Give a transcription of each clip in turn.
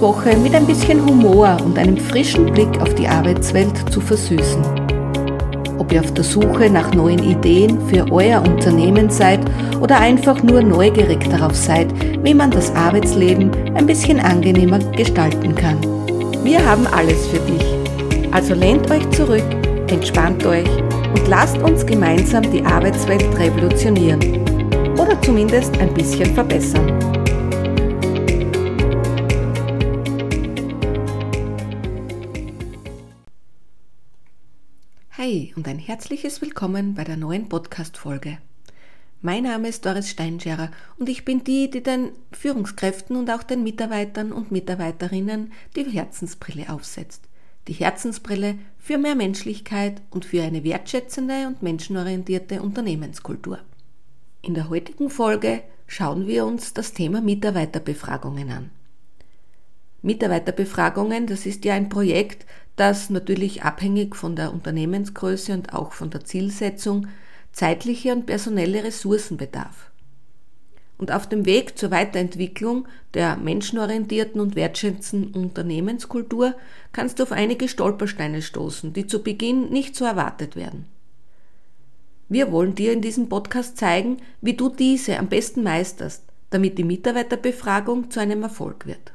Arbeitswoche mit ein bisschen Humor und einem frischen Blick auf die Arbeitswelt zu versüßen. Ob ihr auf der Suche nach neuen Ideen für euer Unternehmen seid oder einfach nur neugierig darauf seid, wie man das Arbeitsleben ein bisschen angenehmer gestalten kann. Wir haben alles für dich. Also lehnt euch zurück, entspannt euch und lasst uns gemeinsam die Arbeitswelt revolutionieren oder zumindest ein bisschen verbessern. Hi und ein herzliches Willkommen bei der neuen Podcast-Folge. Mein Name ist Doris Steinscherer und ich bin die, die den Führungskräften und auch den Mitarbeitern und Mitarbeiterinnen die Herzensbrille aufsetzt. Die Herzensbrille für mehr Menschlichkeit und für eine wertschätzende und menschenorientierte Unternehmenskultur. In der heutigen Folge schauen wir uns das Thema Mitarbeiterbefragungen an. Mitarbeiterbefragungen, das ist ja ein Projekt, das natürlich abhängig von der Unternehmensgröße und auch von der Zielsetzung zeitliche und personelle Ressourcen bedarf. Und auf dem Weg zur Weiterentwicklung der menschenorientierten und wertschätzenden Unternehmenskultur kannst du auf einige Stolpersteine stoßen, die zu Beginn nicht so erwartet werden. Wir wollen dir in diesem Podcast zeigen, wie du diese am besten meisterst, damit die Mitarbeiterbefragung zu einem Erfolg wird.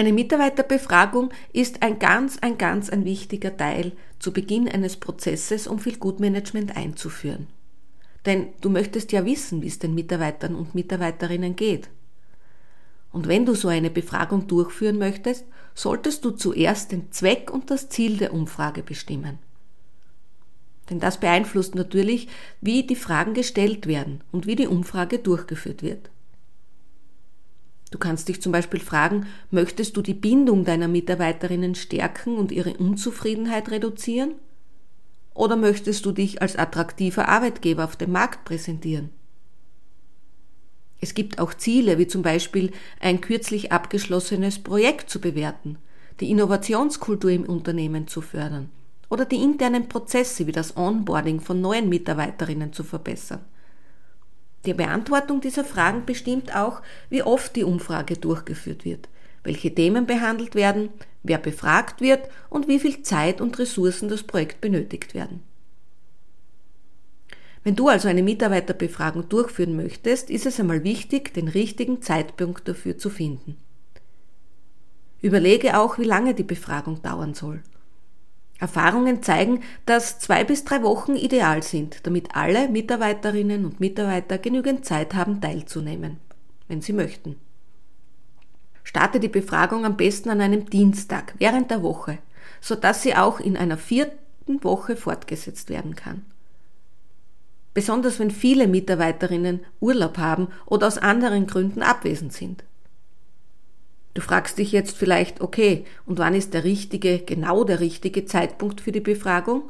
Eine Mitarbeiterbefragung ist ein ganz, ein ganz ein wichtiger Teil zu Beginn eines Prozesses, um viel Gutmanagement einzuführen. Denn du möchtest ja wissen, wie es den Mitarbeitern und Mitarbeiterinnen geht. Und wenn du so eine Befragung durchführen möchtest, solltest du zuerst den Zweck und das Ziel der Umfrage bestimmen. Denn das beeinflusst natürlich, wie die Fragen gestellt werden und wie die Umfrage durchgeführt wird. Du kannst dich zum Beispiel fragen, möchtest du die Bindung deiner Mitarbeiterinnen stärken und ihre Unzufriedenheit reduzieren? Oder möchtest du dich als attraktiver Arbeitgeber auf dem Markt präsentieren? Es gibt auch Ziele, wie zum Beispiel ein kürzlich abgeschlossenes Projekt zu bewerten, die Innovationskultur im Unternehmen zu fördern oder die internen Prozesse wie das Onboarding von neuen Mitarbeiterinnen zu verbessern. Die Beantwortung dieser Fragen bestimmt auch, wie oft die Umfrage durchgeführt wird, welche Themen behandelt werden, wer befragt wird und wie viel Zeit und Ressourcen das Projekt benötigt werden. Wenn du also eine Mitarbeiterbefragung durchführen möchtest, ist es einmal wichtig, den richtigen Zeitpunkt dafür zu finden. Überlege auch, wie lange die Befragung dauern soll. Erfahrungen zeigen, dass zwei bis drei Wochen ideal sind, damit alle Mitarbeiterinnen und Mitarbeiter genügend Zeit haben, teilzunehmen, wenn sie möchten. Starte die Befragung am besten an einem Dienstag während der Woche, sodass sie auch in einer vierten Woche fortgesetzt werden kann. Besonders wenn viele Mitarbeiterinnen Urlaub haben oder aus anderen Gründen abwesend sind. Du fragst dich jetzt vielleicht, okay, und wann ist der richtige, genau der richtige Zeitpunkt für die Befragung?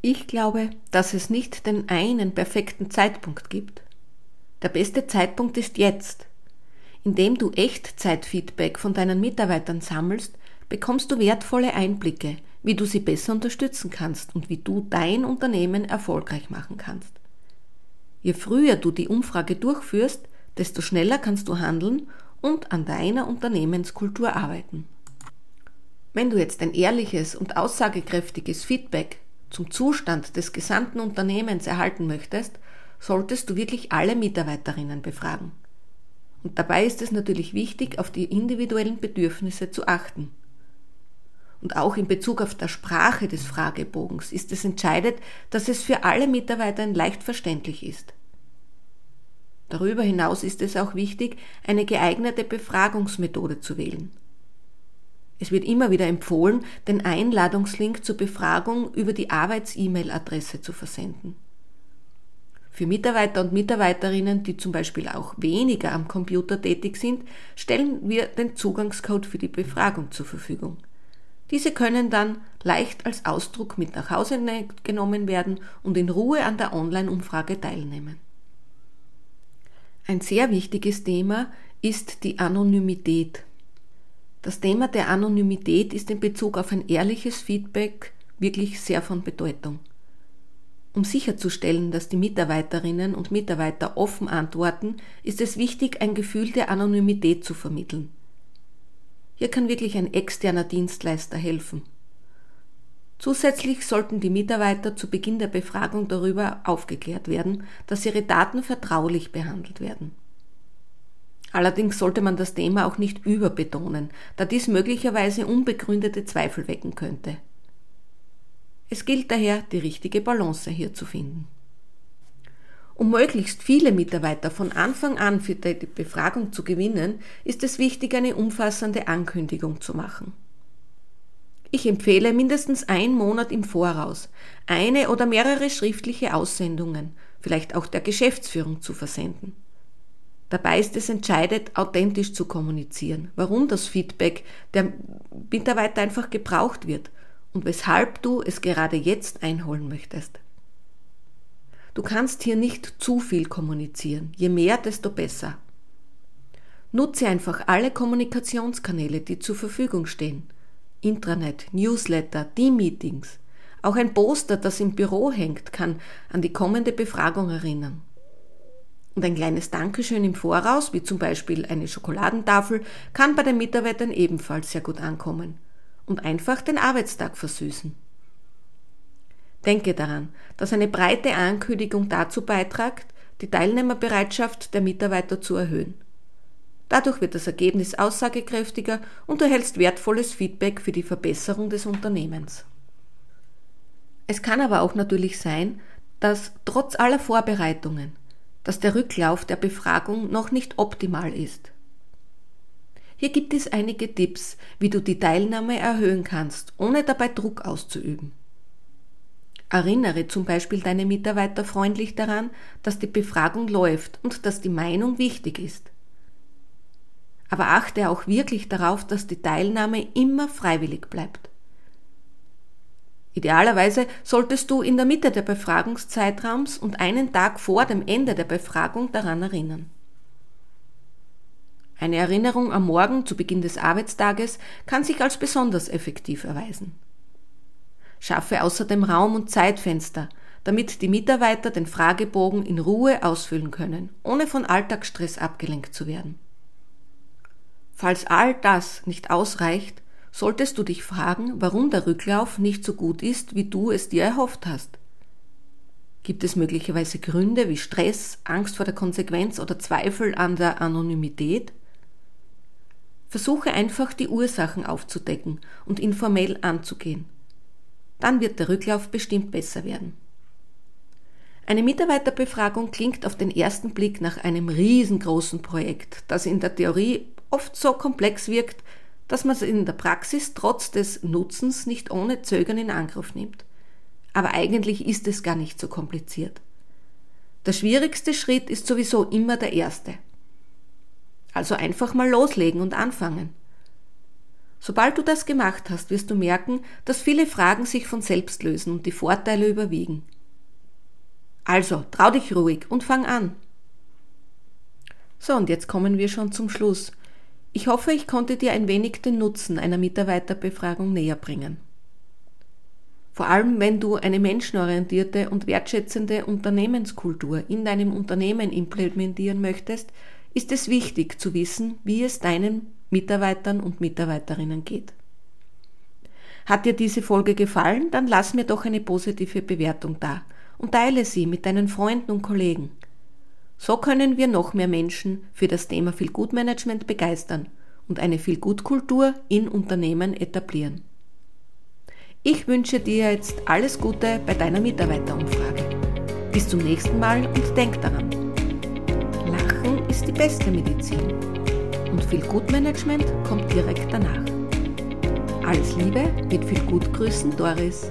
Ich glaube, dass es nicht den einen perfekten Zeitpunkt gibt. Der beste Zeitpunkt ist jetzt. Indem du Echtzeitfeedback von deinen Mitarbeitern sammelst, bekommst du wertvolle Einblicke, wie du sie besser unterstützen kannst und wie du dein Unternehmen erfolgreich machen kannst. Je früher du die Umfrage durchführst, desto schneller kannst du handeln und an deiner Unternehmenskultur arbeiten. Wenn du jetzt ein ehrliches und aussagekräftiges Feedback zum Zustand des gesamten Unternehmens erhalten möchtest, solltest du wirklich alle Mitarbeiterinnen befragen. Und dabei ist es natürlich wichtig, auf die individuellen Bedürfnisse zu achten. Und auch in Bezug auf der Sprache des Fragebogens ist es entscheidend, dass es für alle Mitarbeiter leicht verständlich ist. Darüber hinaus ist es auch wichtig, eine geeignete Befragungsmethode zu wählen. Es wird immer wieder empfohlen, den Einladungslink zur Befragung über die Arbeits-E-Mail-Adresse zu versenden. Für Mitarbeiter und Mitarbeiterinnen, die zum Beispiel auch weniger am Computer tätig sind, stellen wir den Zugangscode für die Befragung zur Verfügung. Diese können dann leicht als Ausdruck mit nach Hause genommen werden und in Ruhe an der Online-Umfrage teilnehmen. Ein sehr wichtiges Thema ist die Anonymität. Das Thema der Anonymität ist in Bezug auf ein ehrliches Feedback wirklich sehr von Bedeutung. Um sicherzustellen, dass die Mitarbeiterinnen und Mitarbeiter offen antworten, ist es wichtig, ein Gefühl der Anonymität zu vermitteln, Hier kann wirklich ein externer Dienstleister helfen. Zusätzlich sollten die Mitarbeiter zu Beginn der Befragung darüber aufgeklärt werden, dass ihre Daten vertraulich behandelt werden. Allerdings sollte man das Thema auch nicht überbetonen, da dies möglicherweise unbegründete Zweifel wecken könnte. Es gilt daher, die richtige Balance hier zu finden. Um möglichst viele Mitarbeiter von Anfang an für die Befragung zu gewinnen, ist es wichtig, eine umfassende Ankündigung zu machen. Ich empfehle mindestens ein Monat im Voraus eine oder mehrere schriftliche Aussendungen, vielleicht auch der Geschäftsführung zu versenden. Dabei ist es entscheidend, authentisch zu kommunizieren, warum das Feedback der Mitarbeiter einfach gebraucht wird und weshalb du es gerade jetzt einholen möchtest. Du kannst hier nicht zu viel kommunizieren. Je mehr, desto besser. Nutze einfach alle Kommunikationskanäle, die zur Verfügung stehen. Intranet, Newsletter, Team-Meetings. Auch ein Poster, das im Büro hängt, kann an die kommende Befragung erinnern. Und ein kleines Dankeschön im Voraus, wie zum Beispiel eine Schokoladentafel, kann bei den Mitarbeitern ebenfalls sehr gut ankommen und einfach den Arbeitstag versüßen. Denke daran, dass eine breite Ankündigung dazu beiträgt, die Teilnehmerbereitschaft der Mitarbeiter zu erhöhen. Dadurch wird das Ergebnis aussagekräftiger und du erhältst wertvolles Feedback für die Verbesserung des Unternehmens. Es kann aber auch natürlich sein, dass trotz aller Vorbereitungen, dass der Rücklauf der Befragung noch nicht optimal ist. Hier gibt es einige Tipps, wie du die Teilnahme erhöhen kannst, ohne dabei Druck auszuüben. Erinnere zum Beispiel deine Mitarbeiter freundlich daran, dass die Befragung läuft und dass die Meinung wichtig ist. Aber achte auch wirklich darauf, dass die Teilnahme immer freiwillig bleibt. Idealerweise solltest du in der Mitte der Befragungszeitraums und einen Tag vor dem Ende der Befragung daran erinnern. Eine Erinnerung am Morgen zu Beginn des Arbeitstages kann sich als besonders effektiv erweisen. Schaffe außerdem Raum und Zeitfenster, damit die Mitarbeiter den Fragebogen in Ruhe ausfüllen können, ohne von Alltagsstress abgelenkt zu werden. Falls all das nicht ausreicht, solltest du dich fragen, warum der Rücklauf nicht so gut ist, wie du es dir erhofft hast. Gibt es möglicherweise Gründe wie Stress, Angst vor der Konsequenz oder Zweifel an der Anonymität? Versuche einfach die Ursachen aufzudecken und informell anzugehen. Dann wird der Rücklauf bestimmt besser werden. Eine Mitarbeiterbefragung klingt auf den ersten Blick nach einem riesengroßen Projekt, das in der Theorie oft so komplex wirkt, dass man es in der Praxis trotz des Nutzens nicht ohne Zögern in Angriff nimmt. Aber eigentlich ist es gar nicht so kompliziert. Der schwierigste Schritt ist sowieso immer der erste. Also einfach mal loslegen und anfangen. Sobald du das gemacht hast, wirst du merken, dass viele Fragen sich von selbst lösen und die Vorteile überwiegen. Also, trau dich ruhig und fang an. So, und jetzt kommen wir schon zum Schluss. Ich hoffe, ich konnte dir ein wenig den Nutzen einer Mitarbeiterbefragung näher bringen. Vor allem, wenn du eine menschenorientierte und wertschätzende Unternehmenskultur in deinem Unternehmen implementieren möchtest, ist es wichtig zu wissen, wie es deinen Mitarbeitern und Mitarbeiterinnen geht. Hat dir diese Folge gefallen, dann lass mir doch eine positive Bewertung da und teile sie mit deinen Freunden und Kollegen. So können wir noch mehr Menschen für das Thema Vielgutmanagement begeistern und eine Vielgutkultur in Unternehmen etablieren. Ich wünsche dir jetzt alles Gute bei deiner Mitarbeiterumfrage. Bis zum nächsten Mal und denk daran. Lachen ist die beste Medizin und viel Gutmanagement kommt direkt danach. Alles Liebe, mit viel Gutgrüßen, Doris.